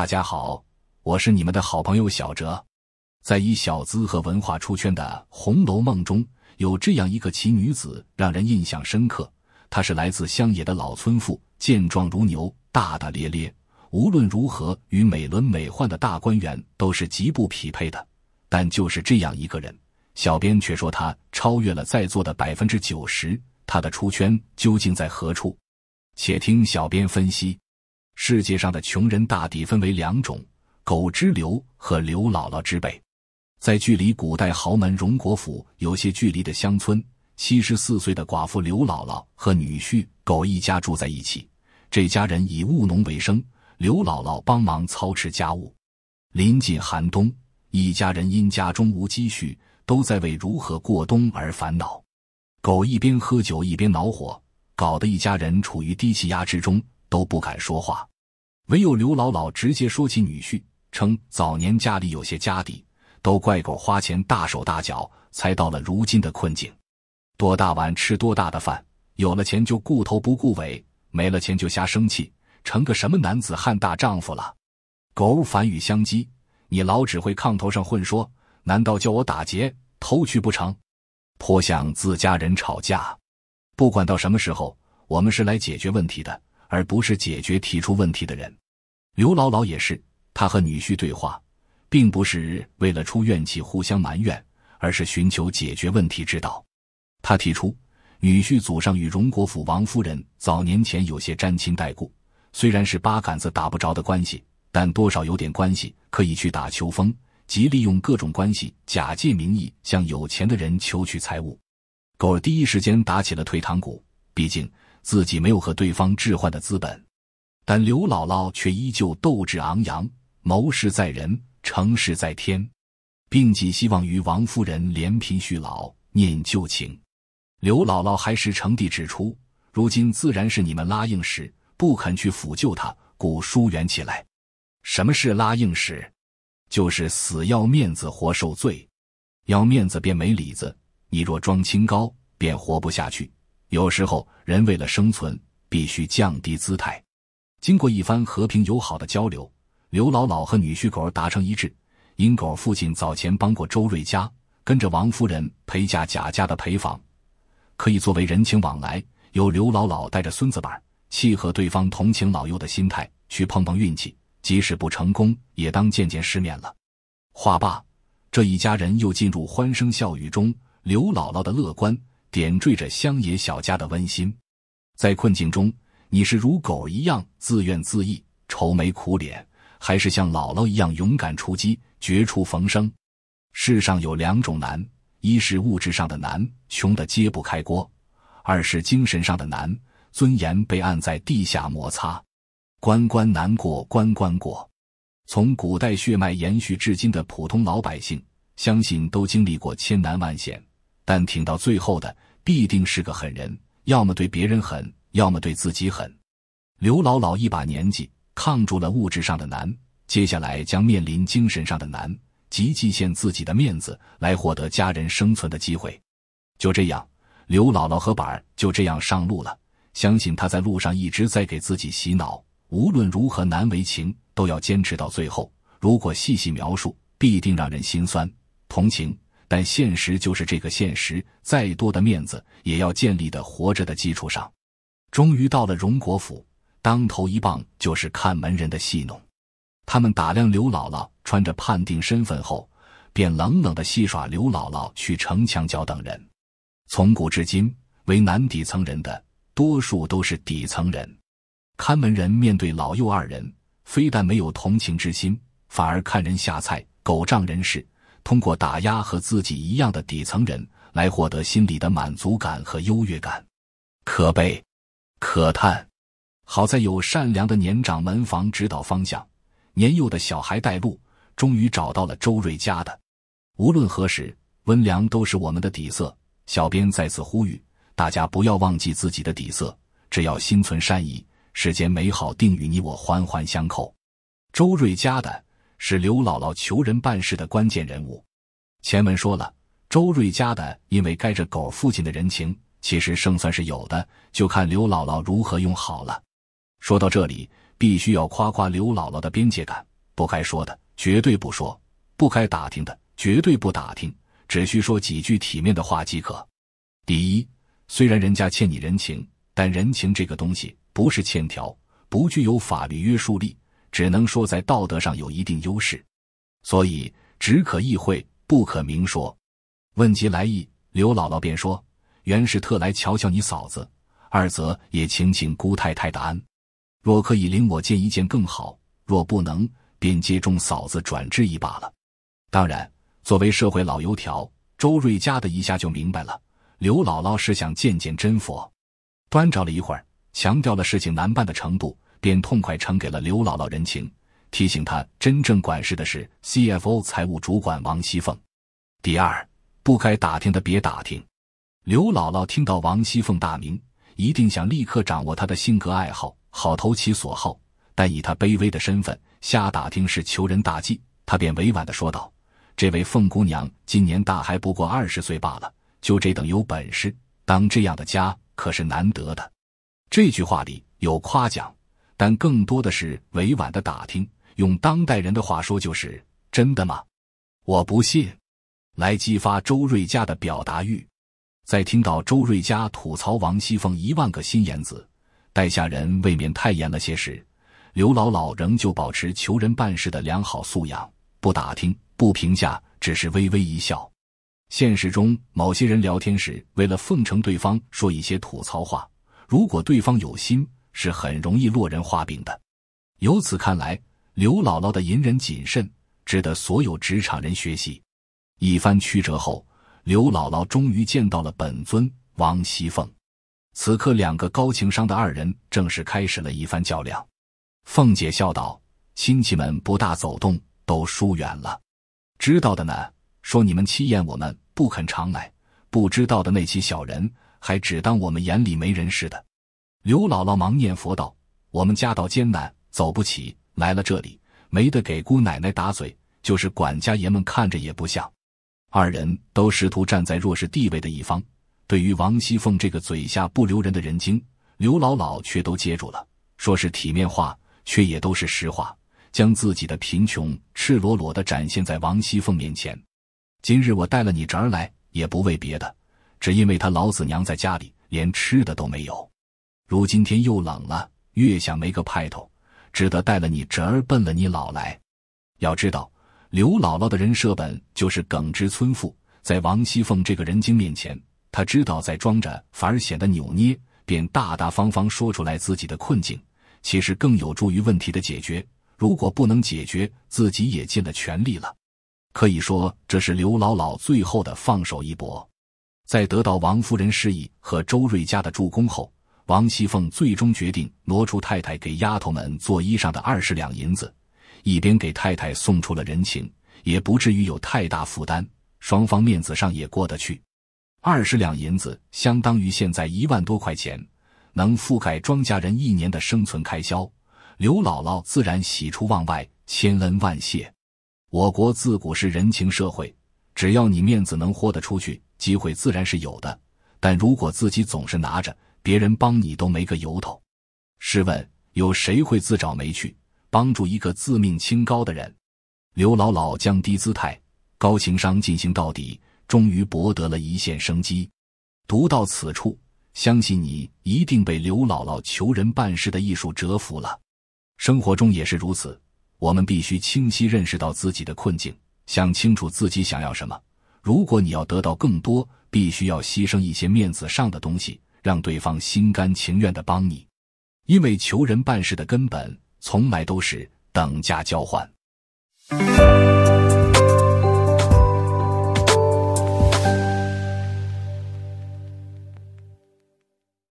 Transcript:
大家好，我是你们的好朋友小哲。在以小资和文化出圈的《红楼梦》中，有这样一个奇女子，让人印象深刻。她是来自乡野的老村妇，健壮如牛，大大咧咧，无论如何与美轮美奂的大观园都是极不匹配的。但就是这样一个人，小编却说她超越了在座的百分之九十。她的出圈究竟在何处？且听小编分析。世界上的穷人大抵分为两种：狗之流和刘姥姥之辈。在距离古代豪门荣国府有些距离的乡村，七十四岁的寡妇刘姥姥和女婿狗一家住在一起。这家人以务农为生，刘姥姥帮忙操持家务。临近寒冬，一家人因家中无积蓄，都在为如何过冬而烦恼。狗一边喝酒一边恼火，搞得一家人处于低气压之中，都不敢说话。唯有刘姥姥直接说起女婿，称早年家里有些家底。都怪狗花钱大手大脚，才到了如今的困境。多大碗吃多大的饭，有了钱就顾头不顾尾，没了钱就瞎生气，成个什么男子汉大丈夫了？狗反语相讥：“你老只会炕头上混说，难道叫我打劫偷去不成？”颇像自家人吵架。不管到什么时候，我们是来解决问题的，而不是解决提出问题的人。刘姥姥也是，她和女婿对话。并不是为了出怨气互相埋怨，而是寻求解决问题之道。他提出，女婿祖上与荣国府王夫人早年前有些沾亲带故，虽然是八竿子打不着的关系，但多少有点关系，可以去打秋风，即利用各种关系，假借名义向有钱的人求取财物。狗儿第一时间打起了退堂鼓，毕竟自己没有和对方置换的资本，但刘姥姥却依旧斗志昂扬，谋事在人。成事在天，并寄希望于王夫人怜贫恤老，念旧情。刘姥姥还是诚地指出，如今自然是你们拉硬时，不肯去抚救他，故疏远起来。什么是拉硬时？就是死要面子活受罪，要面子便没里子。你若装清高，便活不下去。有时候人为了生存，必须降低姿态。经过一番和平友好的交流。刘姥姥和女婿狗达成一致，因狗父亲早前帮过周瑞家，跟着王夫人陪嫁贾家的陪房，可以作为人情往来。由刘姥姥带着孙子板，契合对方同情老幼的心态，去碰碰运气，即使不成功，也当见见世面了。话罢，这一家人又进入欢声笑语中。刘姥姥的乐观点缀着乡野小家的温馨。在困境中，你是如狗一样自怨自艾、愁眉苦脸。还是像姥姥一样勇敢出击，绝处逢生。世上有两种难：一是物质上的难，穷的揭不开锅；二是精神上的难，尊严被按在地下摩擦。关关难过关关过。从古代血脉延续至今的普通老百姓，相信都经历过千难万险，但挺到最后的必定是个狠人，要么对别人狠，要么对自己狠。刘姥姥一把年纪。抗住了物质上的难，接下来将面临精神上的难，即祭献自己的面子来获得家人生存的机会。就这样，刘姥姥和板儿就这样上路了。相信他在路上一直在给自己洗脑，无论如何难为情，都要坚持到最后。如果细细描述，必定让人心酸同情。但现实就是这个现实，再多的面子也要建立的活着的基础上。终于到了荣国府。当头一棒就是看门人的戏弄，他们打量刘姥姥穿着判定身份后，便冷冷的戏耍刘姥姥去城墙角等人。从古至今，为难底层人的多数都是底层人。看门人面对老幼二人，非但没有同情之心，反而看人下菜，狗仗人势，通过打压和自己一样的底层人来获得心理的满足感和优越感，可悲，可叹。好在有善良的年长门房指导方向，年幼的小孩带路，终于找到了周瑞家的。无论何时，温良都是我们的底色。小编再次呼吁大家不要忘记自己的底色，只要心存善意，世间美好定与你我环环相扣。周瑞家的是刘姥姥求人办事的关键人物。前文说了，周瑞家的因为该着狗父亲的人情，其实胜算是有的，就看刘姥姥如何用好了。说到这里，必须要夸夸刘姥姥的边界感。不该说的绝对不说，不该打听的绝对不打听，只需说几句体面的话即可。第一，虽然人家欠你人情，但人情这个东西不是欠条，不具有法律约束力，只能说在道德上有一定优势，所以只可意会，不可明说。问及来意，刘姥姥便说：“原是特来瞧瞧你嫂子，二则也请请姑太太的安。若可以领我见一见更好，若不能，便接中嫂子转致一罢了。”当然，作为社会老油条，周瑞家的一下就明白了，刘姥姥是想见见真佛。端着了一会儿，强调了事情难办的程度，便痛快呈给了刘姥姥人情，提醒她真正管事的是 CFO 财务主管王熙凤。第二。不该打听的别打听。刘姥姥听到王熙凤大名，一定想立刻掌握她的性格爱好，好投其所好。但以她卑微的身份，瞎打听是求人大忌。她便委婉的说道：“这位凤姑娘今年大还不过二十岁罢了，就这等有本事，当这样的家可是难得的。”这句话里有夸奖，但更多的是委婉的打听。用当代人的话说，就是真的吗？我不信。来激发周瑞家的表达欲，在听到周瑞家吐槽王熙凤一万个心眼子，待下人未免太严了些时，刘姥姥仍旧保持求人办事的良好素养，不打听，不评价，只是微微一笑。现实中，某些人聊天时，为了奉承对方，说一些吐槽话，如果对方有心，是很容易落人话柄的。由此看来，刘姥姥的隐忍谨慎，值得所有职场人学习。一番曲折后，刘姥姥终于见到了本尊王熙凤。此刻，两个高情商的二人正式开始了一番较量。凤姐笑道：“亲戚们不大走动，都疏远了。知道的呢，说你们欺厌我们，不肯常来；不知道的那起小人，还只当我们眼里没人似的。”刘姥姥忙念佛道：“我们家道艰难，走不起，来了这里，没得给姑奶奶打嘴，就是管家爷们看着也不像。”二人都试图站在弱势地位的一方，对于王熙凤这个嘴下不留人的人精，刘姥姥却都接住了，说是体面话，却也都是实话，将自己的贫穷赤裸裸的展现在王熙凤面前。今日我带了你侄儿来，也不为别的，只因为他老子娘在家里连吃的都没有。如今天又冷了，越想没个派头，只得带了你侄儿奔了你姥来。要知道。刘姥姥的人设本就是耿直村妇，在王熙凤这个人精面前，她知道在装着反而显得扭捏，便大大方方说出来自己的困境，其实更有助于问题的解决。如果不能解决，自己也尽了全力了。可以说，这是刘姥姥最后的放手一搏。在得到王夫人示意和周瑞家的助攻后，王熙凤最终决定挪出太太给丫头们做衣裳的二十两银子。一边给太太送出了人情，也不至于有太大负担，双方面子上也过得去。二十两银子相当于现在一万多块钱，能覆盖庄稼人一年的生存开销。刘姥姥自然喜出望外，千恩万谢。我国自古是人情社会，只要你面子能豁得出去，机会自然是有的。但如果自己总是拿着，别人帮你都没个由头。试问，有谁会自找没趣？帮助一个自命清高的人，刘姥姥降低姿态，高情商进行到底，终于博得了一线生机。读到此处，相信你一定被刘姥姥求人办事的艺术折服了。生活中也是如此，我们必须清晰认识到自己的困境，想清楚自己想要什么。如果你要得到更多，必须要牺牲一些面子上的东西，让对方心甘情愿的帮你，因为求人办事的根本。从来都是等价交换。